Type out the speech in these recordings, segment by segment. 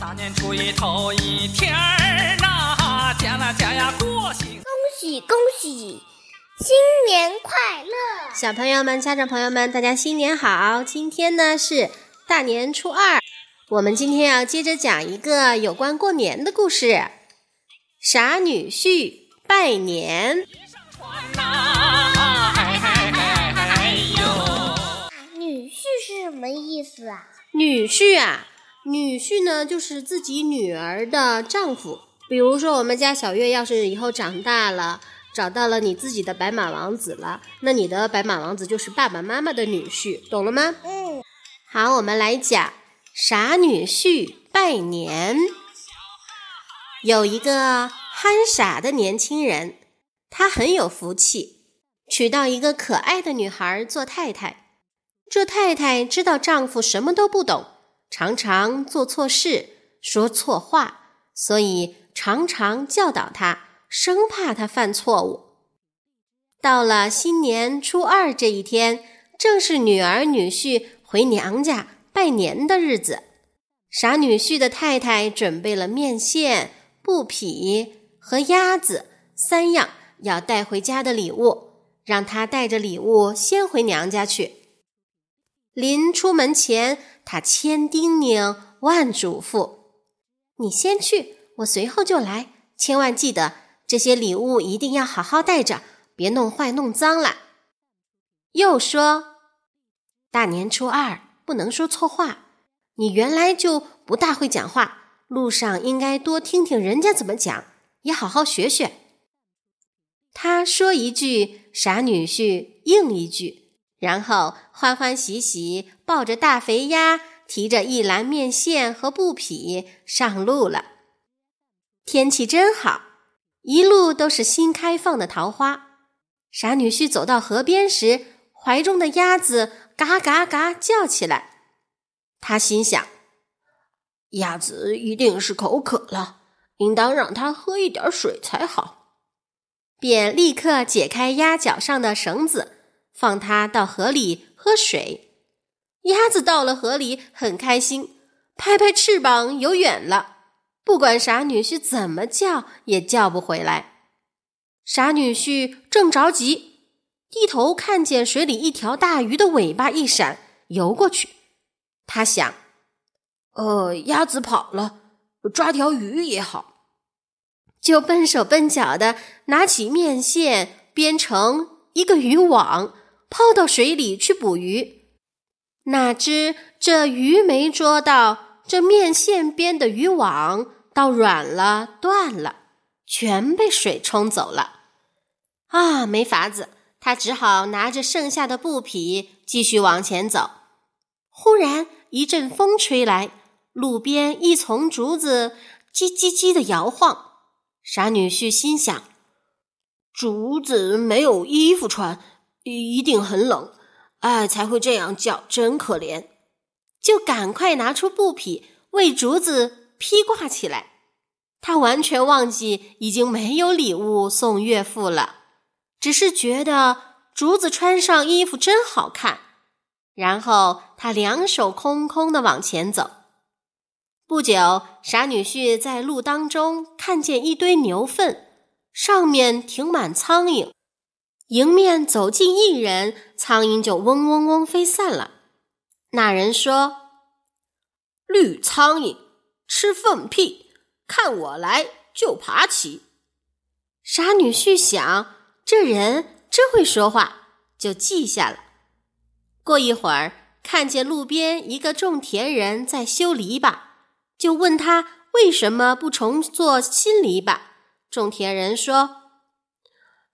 大年初一头一天儿呐，家啦家呀过新。恭喜恭喜，新年快乐！小朋友们、家长朋友们，大家新年好！今天呢是大年初二，我们今天要接着讲一个有关过年的故事。傻女婿拜年。女婿是什么意思啊？女婿啊，女婿呢就是自己女儿的丈夫。比如说，我们家小月要是以后长大了，找到了你自己的白马王子了，那你的白马王子就是爸爸妈妈的女婿，懂了吗？嗯。好，我们来讲傻女婿拜年。有一个憨傻的年轻人，他很有福气，娶到一个可爱的女孩做太太。这太太知道丈夫什么都不懂，常常做错事，说错话，所以常常教导他，生怕他犯错误。到了新年初二这一天，正是女儿女婿回娘家拜年的日子。傻女婿的太太准备了面线、布匹和鸭子三样要带回家的礼物，让他带着礼物先回娘家去。临出门前，他千叮咛万嘱咐：“你先去，我随后就来。千万记得，这些礼物一定要好好带着，别弄坏、弄脏了。”又说：“大年初二不能说错话，你原来就不大会讲话，路上应该多听听人家怎么讲，也好好学学。”他说一句，傻女婿应一句。然后欢欢喜喜抱着大肥鸭，提着一篮面线和布匹上路了。天气真好，一路都是新开放的桃花。傻女婿走到河边时，怀中的鸭子嘎嘎嘎叫起来。他心想：鸭子一定是口渴了，应当让它喝一点水才好。便立刻解开鸭脚上的绳子。放它到河里喝水，鸭子到了河里很开心，拍拍翅膀游远了。不管傻女婿怎么叫，也叫不回来。傻女婿正着急，低头看见水里一条大鱼的尾巴一闪，游过去。他想：“呃，鸭子跑了，抓条鱼也好。”就笨手笨脚的拿起面线，编成一个渔网。抛到水里去捕鱼，哪知这鱼没捉到，这面线编的渔网倒软了，断了，全被水冲走了。啊，没法子，他只好拿着剩下的布匹继续往前走。忽然一阵风吹来，路边一丛竹子叽叽叽的摇晃。傻女婿心想：竹子没有衣服穿。一定很冷，哎，才会这样叫，真可怜。就赶快拿出布匹为竹子披挂起来。他完全忘记已经没有礼物送岳父了，只是觉得竹子穿上衣服真好看。然后他两手空空的往前走。不久，傻女婿在路当中看见一堆牛粪，上面停满苍蝇。迎面走近一人，苍蝇就嗡嗡嗡飞散了。那人说：“绿苍蝇吃粪屁，看我来就爬起。”傻女婿想，这人真会说话，就记下了。过一会儿，看见路边一个种田人在修篱笆，就问他为什么不重做新篱笆。种田人说。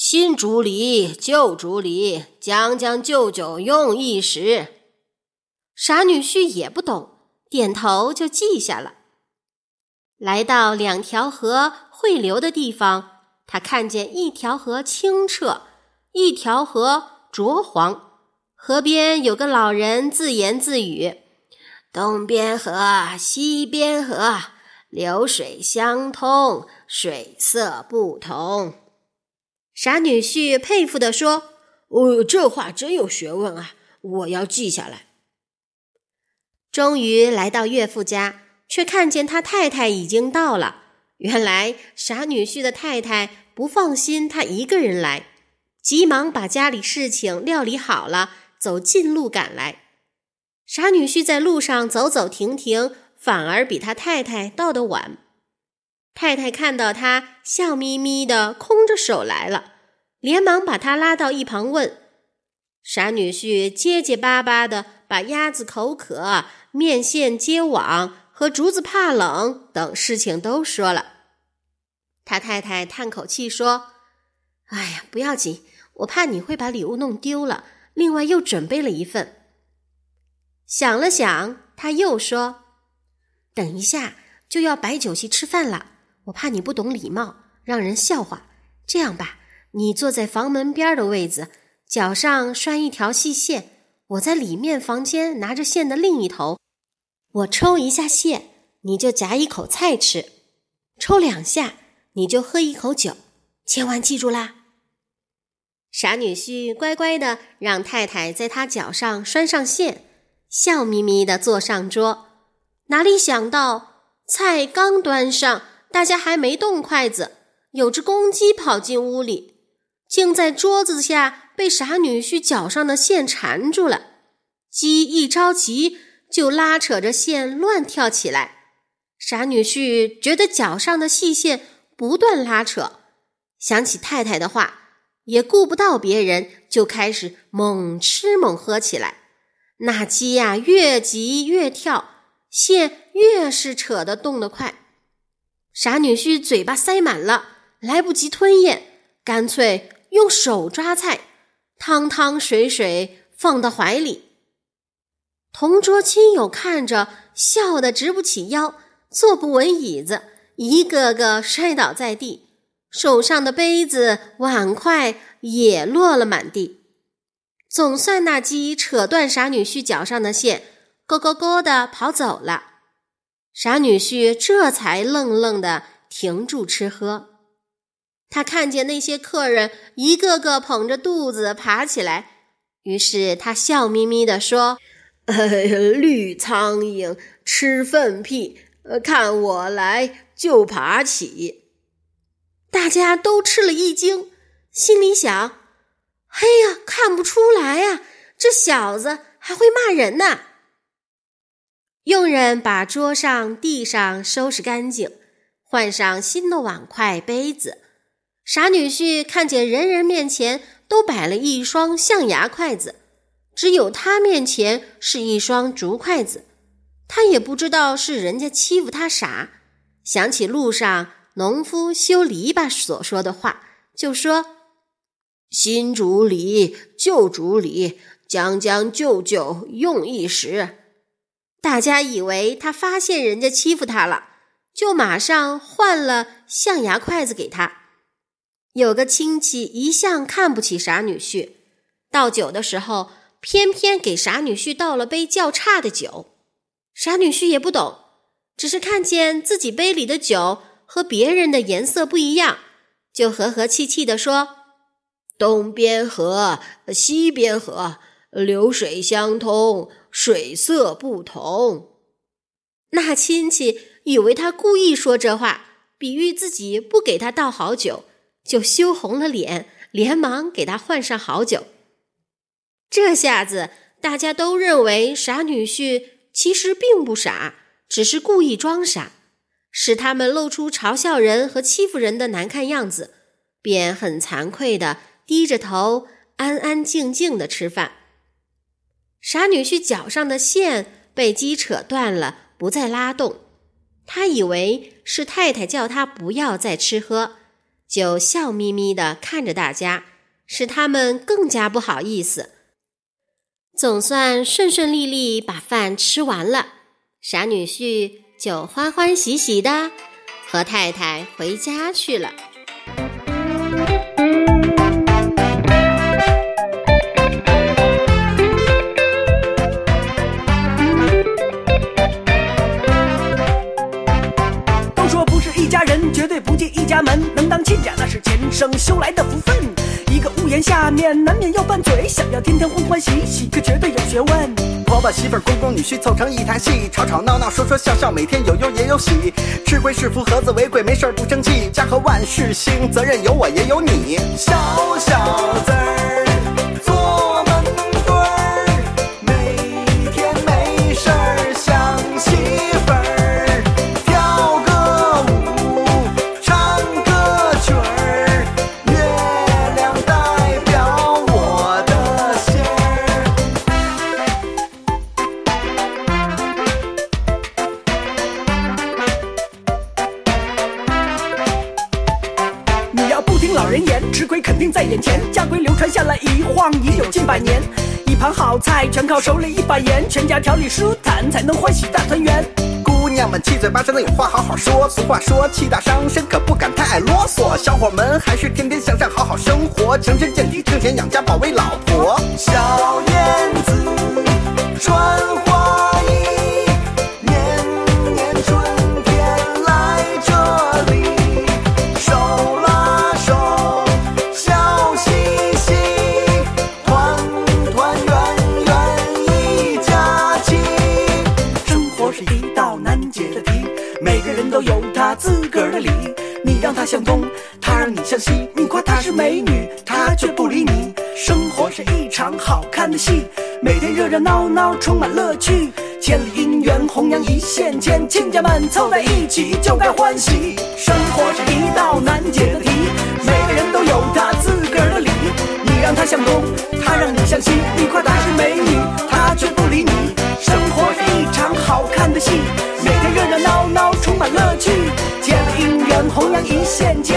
新竹篱，旧竹篱，将将就就用一时。傻女婿也不懂，点头就记下了。来到两条河汇流的地方，他看见一条河清澈，一条河浊黄。河边有个老人自言自语：“东边河，西边河，流水相通，水色不同。”傻女婿佩服地说：“哦，这话真有学问啊！我要记下来。”终于来到岳父家，却看见他太太已经到了。原来傻女婿的太太不放心他一个人来，急忙把家里事情料理好了，走近路赶来。傻女婿在路上走走停停，反而比他太太到得晚。太太看到他笑眯眯的，空着手来了，连忙把他拉到一旁问：“傻女婿结结巴巴的把鸭子口渴、面线接网和竹子怕冷等事情都说了。”他太太叹口气说：“哎呀，不要紧，我怕你会把礼物弄丢了，另外又准备了一份。”想了想，他又说：“等一下就要摆酒席吃饭了。”我怕你不懂礼貌，让人笑话。这样吧，你坐在房门边的位子，脚上拴一条细线，我在里面房间拿着线的另一头，我抽一下线，你就夹一口菜吃；抽两下，你就喝一口酒。千万记住啦！傻女婿乖乖的让太太在他脚上拴上线，笑眯眯的坐上桌。哪里想到菜刚端上。大家还没动筷子，有只公鸡跑进屋里，竟在桌子下被傻女婿脚上的线缠住了。鸡一着急，就拉扯着线乱跳起来。傻女婿觉得脚上的细线不断拉扯，想起太太的话，也顾不到别人，就开始猛吃猛喝起来。那鸡呀，越急越跳，线越是扯得动得快。傻女婿嘴巴塞满了，来不及吞咽，干脆用手抓菜，汤汤水水放到怀里。同桌亲友看着，笑得直不起腰，坐不稳椅子，一个个摔倒在地，手上的杯子碗筷也落了满地。总算那鸡扯断傻女婿脚上的线，咯咯咯的跑走了。傻女婿这才愣愣的停住吃喝。他看见那些客人一个个捧着肚子爬起来，于是他笑眯眯的说：“绿苍蝇吃粪屁，看我来就爬起。”大家都吃了一惊，心里想：“哎呀，看不出来呀，这小子还会骂人呢。”佣人把桌上、地上收拾干净，换上新的碗筷、杯子。傻女婿看见人人面前都摆了一双象牙筷子，只有他面前是一双竹筷子。他也不知道是人家欺负他傻，想起路上农夫修篱笆所说的话，就说：“新竹篱，旧竹篱，将将就就用一时。”大家以为他发现人家欺负他了，就马上换了象牙筷子给他。有个亲戚一向看不起傻女婿，倒酒的时候偏偏给傻女婿倒了杯较差的酒。傻女婿也不懂，只是看见自己杯里的酒和别人的颜色不一样，就和和气气地说：“东边喝，西边喝，流水相通。”水色不同，那亲戚以为他故意说这话，比喻自己不给他倒好酒，就羞红了脸，连忙给他换上好酒。这下子大家都认为傻女婿其实并不傻，只是故意装傻，使他们露出嘲笑人和欺负人的难看样子，便很惭愧的低着头，安安静静的吃饭。傻女婿脚上的线被鸡扯断了，不再拉动。他以为是太太叫他不要再吃喝，就笑眯眯的看着大家，使他们更加不好意思。总算顺顺利利把饭吃完了，傻女婿就欢欢喜喜的和太太回家去了。一家人绝对不进一家门能当亲家，那是前生修来的福分。一个屋檐下面，难免要拌嘴，想要天天欢欢喜喜，可绝对有学问。婆婆、媳妇、公公、女婿凑成一台戏，吵吵闹闹，说说笑笑，每天有忧也有喜。吃亏是福，和子为贵，没事儿不争气。家和万事兴，责任有我也有你。小小肯定在眼前。家规流传下来一晃已有近百年，一盘好菜全靠手里一把盐，全家调理舒坦才能欢喜大团圆。姑娘们七嘴八舌的有话好好说，俗话说气大伤身，可不敢太爱啰嗦。小伙们还是天天向上，好好生活，强身健体，挣钱养家，保卫老婆。小燕子穿道难解的题，每个人都有他自个儿的理。你让他向东，他让你向西；你夸她是美女，她却不理你。生活是一场好看的戏，每天热热闹闹，充满乐趣。千里姻缘，弘扬一线牵，亲家们凑在一起就该欢喜。生活是一道难解的题，每个人都有他自个儿的理。你让他向东，他让你向西；你夸她是美女，每天热热闹闹，充满乐趣。千里姻缘，弘扬一线牵。